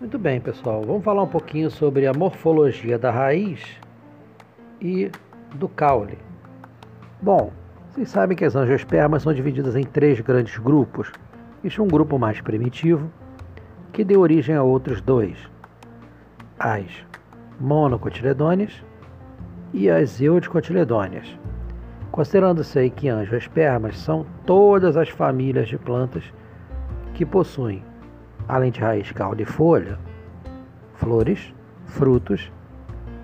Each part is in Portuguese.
Muito bem, pessoal. Vamos falar um pouquinho sobre a morfologia da raiz e do caule. Bom, vocês sabem que as angiospermas são divididas em três grandes grupos. Existe um grupo mais primitivo, que deu origem a outros dois: as monocotiledôneas e as eudicotiledôneas. Considerando-se aí que angiospermas são todas as famílias de plantas que possuem além de raiz, caule e folha, flores, frutos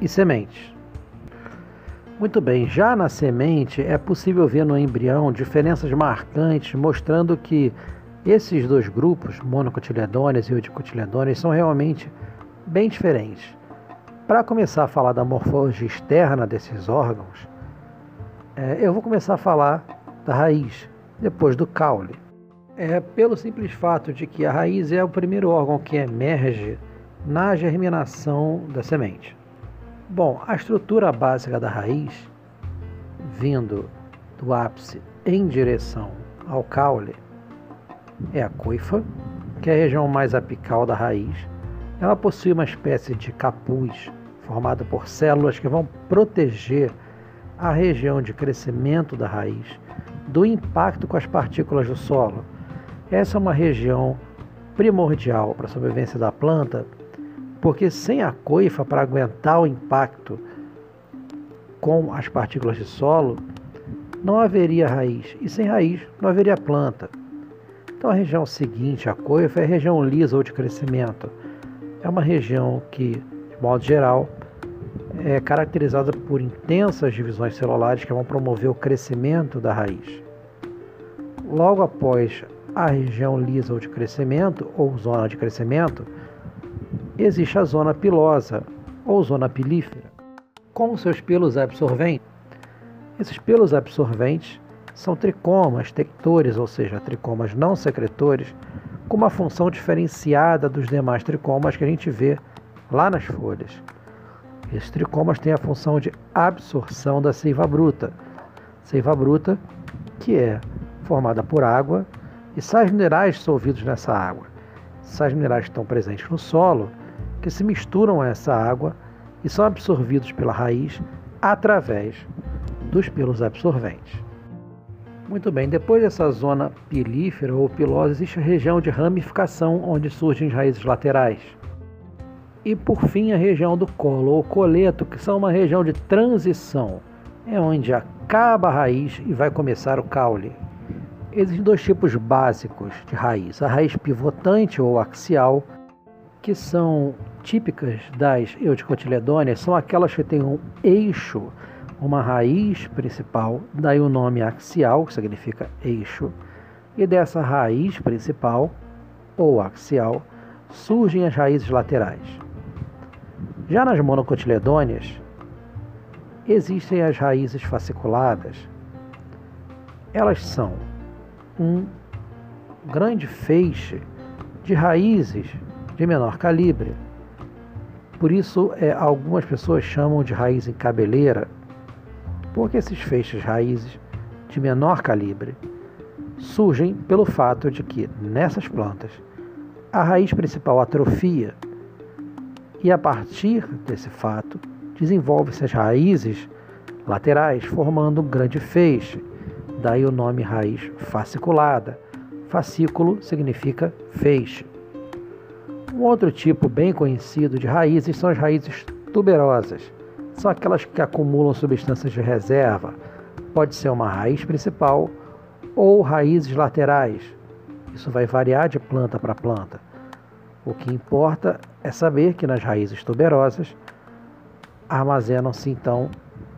e sementes. Muito bem, já na semente é possível ver no embrião diferenças marcantes mostrando que esses dois grupos, monocotiledôneas e odicotiledôneas, são realmente bem diferentes. Para começar a falar da morfologia externa desses órgãos, é, eu vou começar a falar da raiz, depois do caule é pelo simples fato de que a raiz é o primeiro órgão que emerge na germinação da semente. Bom, a estrutura básica da raiz, vindo do ápice em direção ao caule, é a coifa, que é a região mais apical da raiz. Ela possui uma espécie de capuz formado por células que vão proteger a região de crescimento da raiz do impacto com as partículas do solo essa é uma região primordial para a sobrevivência da planta, porque sem a coifa para aguentar o impacto com as partículas de solo, não haveria raiz, e sem raiz não haveria planta. Então a região seguinte, a coifa, é a região lisa ou de crescimento. É uma região que, de modo geral, é caracterizada por intensas divisões celulares que vão promover o crescimento da raiz. Logo após a região lisa ou de crescimento, ou zona de crescimento, existe a zona pilosa, ou zona pilífera, com seus pelos absorventes. Esses pelos absorventes são tricomas tectores, ou seja, tricomas não secretores, com uma função diferenciada dos demais tricomas que a gente vê lá nas folhas. Esses tricomas têm a função de absorção da seiva bruta. Seiva bruta que é formada por água e sais minerais dissolvidos nessa água. Sais minerais estão presentes no solo, que se misturam a essa água e são absorvidos pela raiz através dos pelos absorventes. Muito bem, depois dessa zona pilífera ou pilosa, existe a região de ramificação, onde surgem as raízes laterais. E por fim, a região do colo ou coleto, que são uma região de transição, é onde acaba a raiz e vai começar o caule. Existem dois tipos básicos de raiz: a raiz pivotante ou axial, que são típicas das eudicotiledôneas, são aquelas que têm um eixo, uma raiz principal, daí o nome axial, que significa eixo, e dessa raiz principal ou axial surgem as raízes laterais. Já nas monocotiledôneas, existem as raízes fasciculadas. Elas são um grande feixe de raízes de menor calibre. Por isso, é, algumas pessoas chamam de raiz em cabeleira, porque esses feixes raízes de menor calibre surgem pelo fato de que nessas plantas a raiz principal atrofia e a partir desse fato desenvolve-se as raízes laterais formando um grande feixe daí o nome raiz fasciculada. Fascículo significa feixe. Um outro tipo bem conhecido de raízes são as raízes tuberosas. São aquelas que acumulam substâncias de reserva. Pode ser uma raiz principal ou raízes laterais. Isso vai variar de planta para planta. O que importa é saber que nas raízes tuberosas armazenam-se então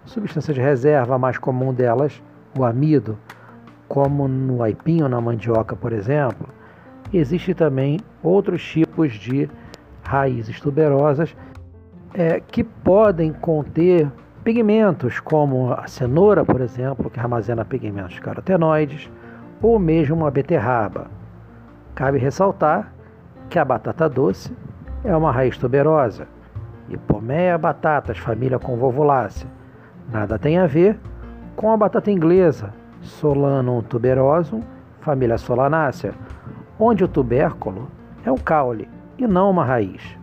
substâncias de reserva, a mais comum delas o amido, como no aipim ou na mandioca, por exemplo, existe também outros tipos de raízes tuberosas é, que podem conter pigmentos, como a cenoura, por exemplo, que armazena pigmentos carotenoides, ou mesmo a beterraba. Cabe ressaltar que a batata doce é uma raiz tuberosa, e Pomea batatas, família convolvulácea. Nada tem a ver com a batata inglesa, Solanum tuberosum, família Solanácea, onde o tubérculo é um caule e não uma raiz.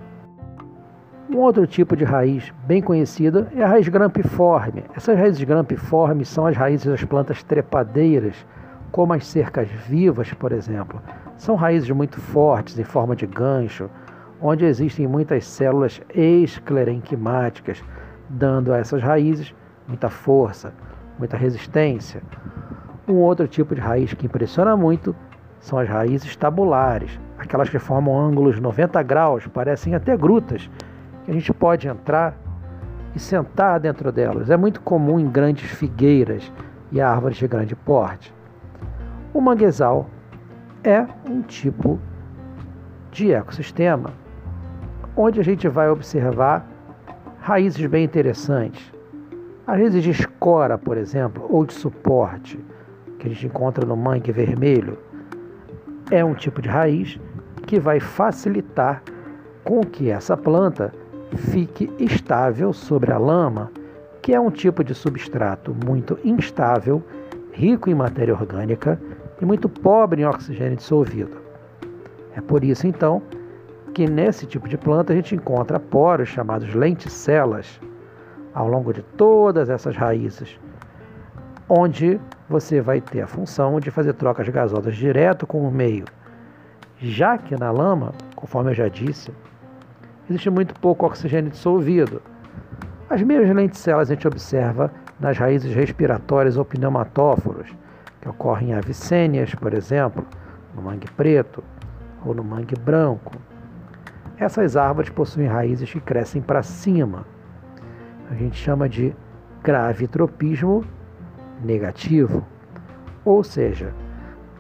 Um outro tipo de raiz bem conhecida é a raiz grampiforme. Essas raízes grampiformes são as raízes das plantas trepadeiras, como as cercas vivas, por exemplo. São raízes muito fortes, em forma de gancho, onde existem muitas células esclerenquimáticas, dando a essas raízes muita força, muita resistência. Um outro tipo de raiz que impressiona muito são as raízes tabulares, aquelas que formam ângulos 90 graus, parecem até grutas, que a gente pode entrar e sentar dentro delas. É muito comum em grandes figueiras e árvores de grande porte. O manguezal é um tipo de ecossistema onde a gente vai observar raízes bem interessantes. As raízes de escora, por exemplo, ou de suporte, que a gente encontra no mangue vermelho, é um tipo de raiz que vai facilitar com que essa planta fique estável sobre a lama, que é um tipo de substrato muito instável, rico em matéria orgânica e muito pobre em oxigênio dissolvido. É por isso, então, que nesse tipo de planta a gente encontra poros chamados lenticelas ao longo de todas essas raízes, onde você vai ter a função de fazer trocas gasosas direto com o meio. Já que na lama, conforme eu já disse, existe muito pouco oxigênio dissolvido. As mesmas lenticelas a gente observa nas raízes respiratórias ou pneumatóforos, que ocorrem em avicênias, por exemplo, no mangue preto ou no mangue branco. Essas árvores possuem raízes que crescem para cima. A gente chama de gravitropismo negativo, ou seja,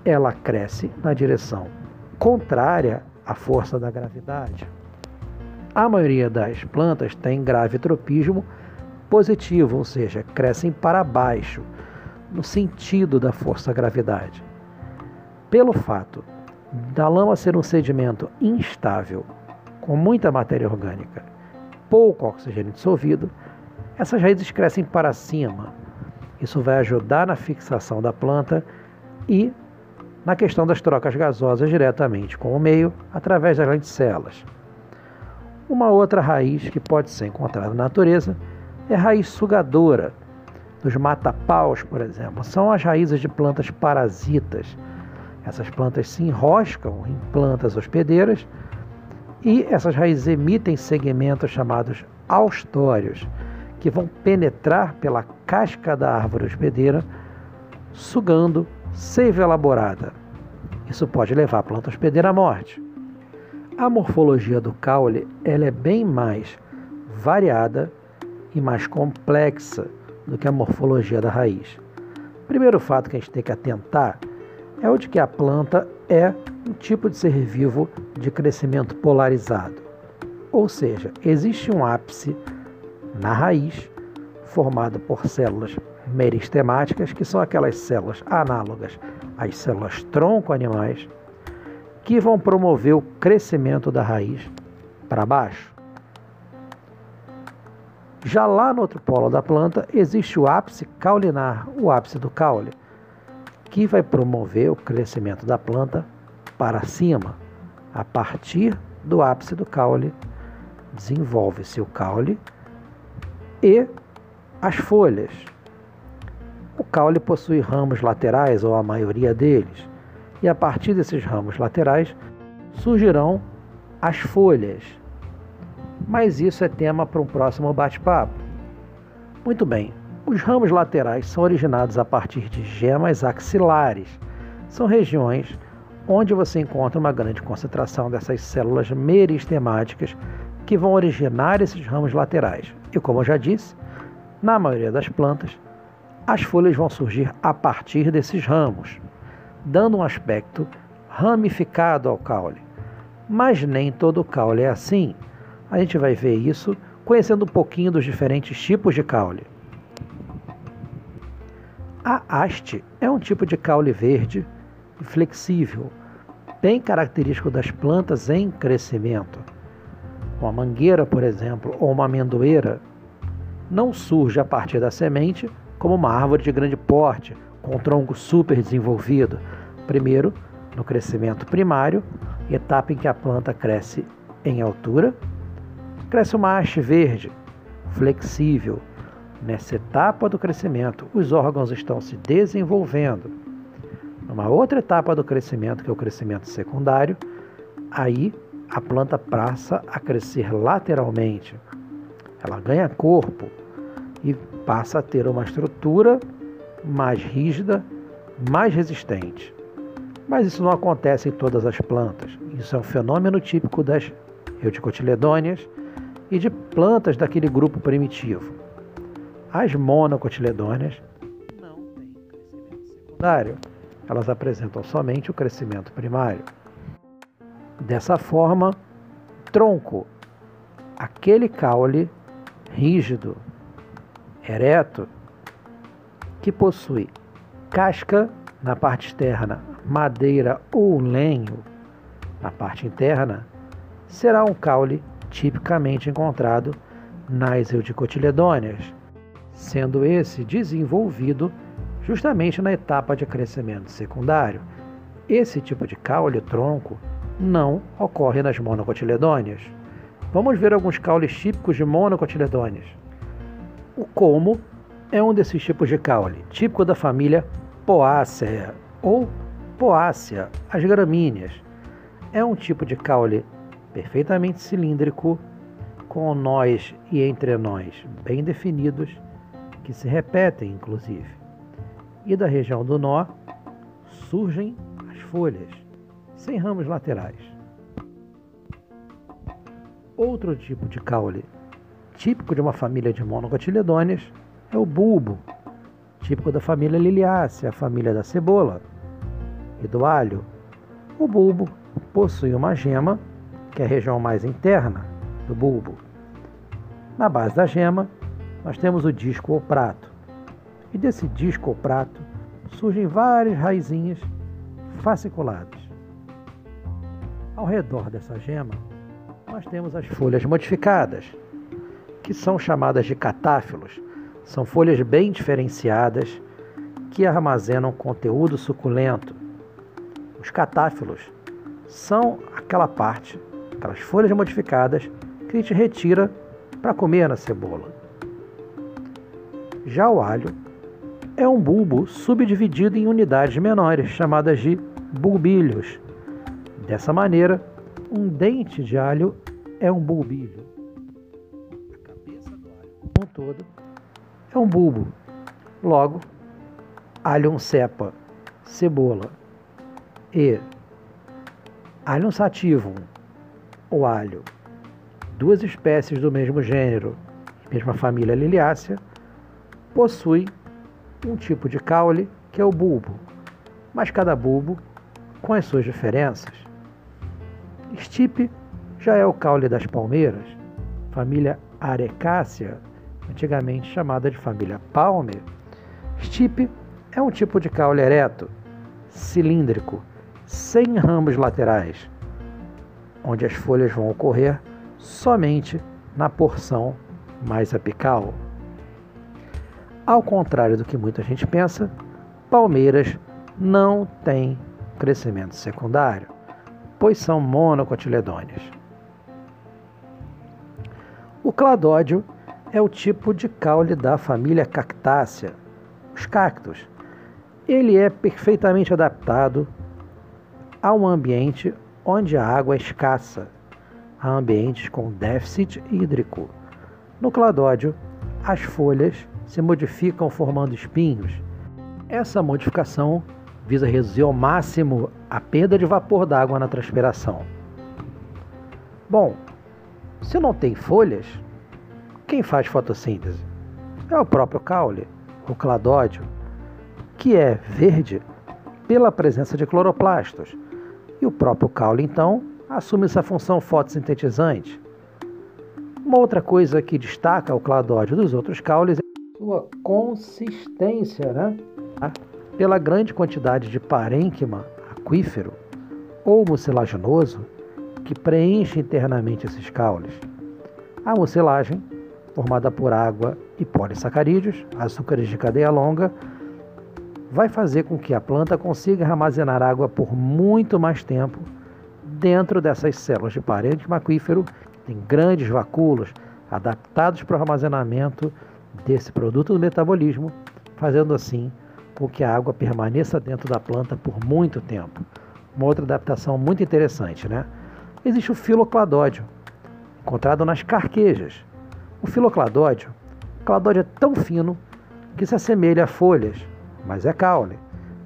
ela cresce na direção contrária à força da gravidade. A maioria das plantas tem gravitropismo positivo, ou seja, crescem para baixo, no sentido da força-gravidade. Pelo fato da lama ser um sedimento instável, com muita matéria orgânica, pouco oxigênio dissolvido, essas raízes crescem para cima. Isso vai ajudar na fixação da planta e na questão das trocas gasosas diretamente com o meio através das lenticelas. Uma outra raiz que pode ser encontrada na natureza é a raiz sugadora. Dos matapaus, por exemplo, são as raízes de plantas parasitas. Essas plantas se enroscam em plantas hospedeiras e essas raízes emitem segmentos chamados austórios, que vão penetrar pela casca da árvore hospedeira, sugando seiva elaborada. Isso pode levar a planta hospedeira à morte. A morfologia do caule ela é bem mais variada e mais complexa do que a morfologia da raiz. O primeiro fato que a gente tem que atentar é o de que a planta é um tipo de ser vivo de crescimento polarizado. Ou seja, existe um ápice na raiz formado por células meristemáticas, que são aquelas células análogas às células tronco animais que vão promover o crescimento da raiz para baixo. Já lá no outro polo da planta existe o ápice caulinar, o ápice do caule, que vai promover o crescimento da planta para cima. A partir do ápice do caule, desenvolve-se o caule e as folhas. O caule possui ramos laterais, ou a maioria deles, e a partir desses ramos laterais surgirão as folhas. Mas isso é tema para um próximo bate-papo. Muito bem, os ramos laterais são originados a partir de gemas axilares. São regiões onde você encontra uma grande concentração dessas células meristemáticas que vão originar esses ramos laterais. E como eu já disse, na maioria das plantas, as folhas vão surgir a partir desses ramos dando um aspecto ramificado ao caule. Mas nem todo caule é assim. A gente vai ver isso conhecendo um pouquinho dos diferentes tipos de caule. A haste é um tipo de caule verde e flexível, bem característico das plantas em crescimento. Uma mangueira, por exemplo, ou uma amendoeira não surge a partir da semente como uma árvore de grande porte com tronco super desenvolvido. Primeiro, no crescimento primário, etapa em que a planta cresce em altura, cresce uma haste verde, flexível. Nessa etapa do crescimento, os órgãos estão se desenvolvendo. Numa outra etapa do crescimento, que é o crescimento secundário, aí a planta passa a crescer lateralmente. Ela ganha corpo e passa a ter uma estrutura mais rígida, mais resistente. Mas isso não acontece em todas as plantas. Isso é um fenômeno típico das eudicotiledôneas e de plantas daquele grupo primitivo. As monocotiledôneas não têm crescimento secundário. Elas apresentam somente o crescimento primário. Dessa forma, tronco, aquele caule rígido, ereto, que possui casca na parte externa, madeira ou lenho na parte interna, será um caule tipicamente encontrado nas eudicotiledôneas, sendo esse desenvolvido justamente na etapa de crescimento secundário. Esse tipo de caule tronco não ocorre nas monocotiledôneas. Vamos ver alguns caules típicos de monocotiledôneas. O como é um desses tipos de caule, típico da família Poaceae ou Poácea, as gramíneas. É um tipo de caule perfeitamente cilíndrico, com nós e entrenós bem definidos, que se repetem inclusive. E da região do nó surgem as folhas sem ramos laterais. Outro tipo de caule, típico de uma família de monocotiledôneas, é o bulbo, típico da família liliácea, a família da cebola e do alho. O bulbo possui uma gema, que é a região mais interna do bulbo. Na base da gema, nós temos o disco ou prato. E desse disco ou prato surgem várias raizinhas fasciculadas. Ao redor dessa gema, nós temos as folhas modificadas, que são chamadas de catáfilos. São folhas bem diferenciadas que armazenam conteúdo suculento. Os catáfilos são aquela parte, aquelas folhas modificadas que a gente retira para comer na cebola. Já o alho é um bulbo subdividido em unidades menores, chamadas de bulbilhos Dessa maneira, um dente de alho é um bulbilho. A cabeça do alho como um todo é um bulbo. Logo, alho cepa, cebola e alho sativum, ou alho, duas espécies do mesmo gênero, mesma família liliácea, possui um tipo de caule que é o bulbo, mas cada bulbo com as suas diferenças. Stipe já é o caule das palmeiras, família Arecácea, antigamente chamada de família Palmer. Stipe é um tipo de caule ereto, cilíndrico, sem ramos laterais, onde as folhas vão ocorrer somente na porção mais apical. Ao contrário do que muita gente pensa, palmeiras não têm crescimento secundário pois são monocotiledôneas. O cladódio é o tipo de caule da família Cactácea, os cactos. Ele é perfeitamente adaptado a um ambiente onde a água é escassa, a ambientes com déficit hídrico. No cladódio, as folhas se modificam formando espinhos. Essa modificação visa reduzir ao máximo a perda de vapor d'água na transpiração. Bom, se não tem folhas, quem faz fotossíntese? É o próprio caule, o cladódio, que é verde pela presença de cloroplastos. E o próprio caule, então, assume essa função fotossintetizante. Uma outra coisa que destaca o cladódio dos outros caules é sua consistência, né? pela grande quantidade de parênquima aquífero ou mucilaginoso que preenche internamente esses caules. A mucilagem, formada por água e polissacarídeos, açúcares de cadeia longa, vai fazer com que a planta consiga armazenar água por muito mais tempo dentro dessas células de parênquima aquífero tem grandes vacúolos adaptados para o armazenamento desse produto do metabolismo, fazendo assim com que a água permaneça dentro da planta por muito tempo. Uma outra adaptação muito interessante, né? Existe o filocladódio, encontrado nas carquejas. O filocladódio, o cladódio é tão fino que se assemelha a folhas, mas é caule.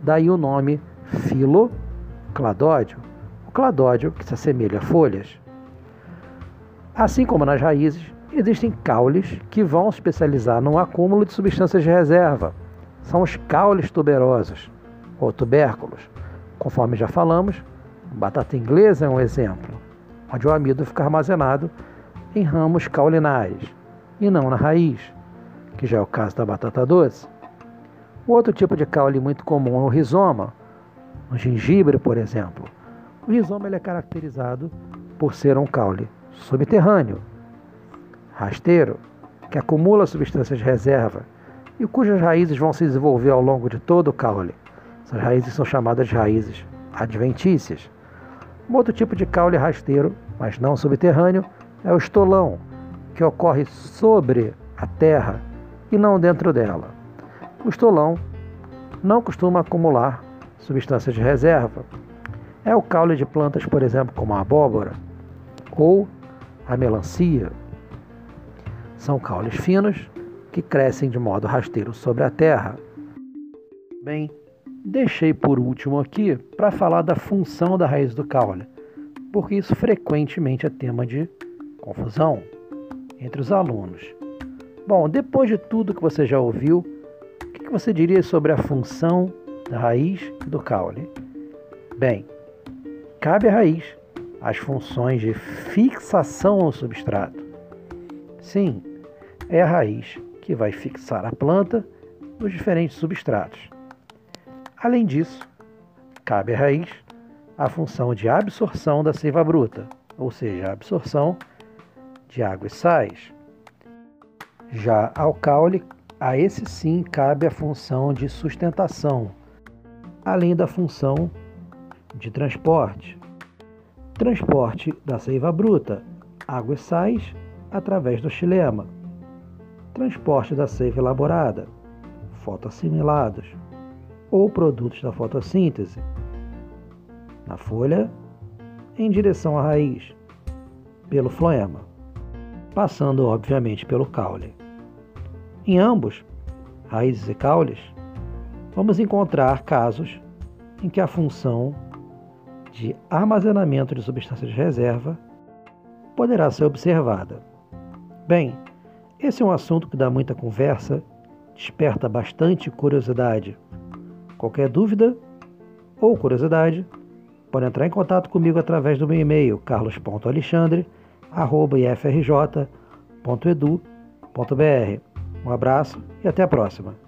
Daí o nome filocladódio. O cladódio que se assemelha a folhas. Assim como nas raízes, existem caules que vão especializar no acúmulo de substâncias de reserva. São os caules tuberosos ou tubérculos. Conforme já falamos, batata inglesa é um exemplo, onde o amido fica armazenado em ramos caulinares e não na raiz, que já é o caso da batata doce. Outro tipo de caule muito comum é o rizoma, o gengibre, por exemplo. O rizoma ele é caracterizado por ser um caule subterrâneo, rasteiro, que acumula substâncias de reserva e cujas raízes vão se desenvolver ao longo de todo o caule. Essas raízes são chamadas de raízes adventícias. Um outro tipo de caule rasteiro, mas não subterrâneo, é o estolão, que ocorre sobre a terra e não dentro dela. O estolão não costuma acumular substâncias de reserva. É o caule de plantas, por exemplo, como a abóbora ou a melancia. São caules finos que crescem de modo rasteiro sobre a terra. Bem, deixei por último aqui para falar da função da raiz do caule, porque isso frequentemente é tema de confusão entre os alunos. Bom, depois de tudo que você já ouviu, o que você diria sobre a função da raiz e do caule? Bem, cabe à raiz as funções de fixação ao substrato. Sim, é a raiz que vai fixar a planta nos diferentes substratos. Além disso, cabe à raiz a função de absorção da seiva bruta, ou seja, a absorção de água e sais. Já ao caule, a esse sim cabe a função de sustentação, além da função de transporte. Transporte da seiva bruta, água e sais, através do xilema. Transporte da seiva elaborada, fotoassimilados ou produtos da fotossíntese, na folha, em direção à raiz, pelo floema, passando obviamente pelo caule. Em ambos, raízes e caules, vamos encontrar casos em que a função de armazenamento de substâncias de reserva poderá ser observada. Bem, esse é um assunto que dá muita conversa, desperta bastante curiosidade. Qualquer dúvida ou curiosidade, pode entrar em contato comigo através do meu e-mail carlos.alexandre.ifrj.edu.br. Um abraço e até a próxima.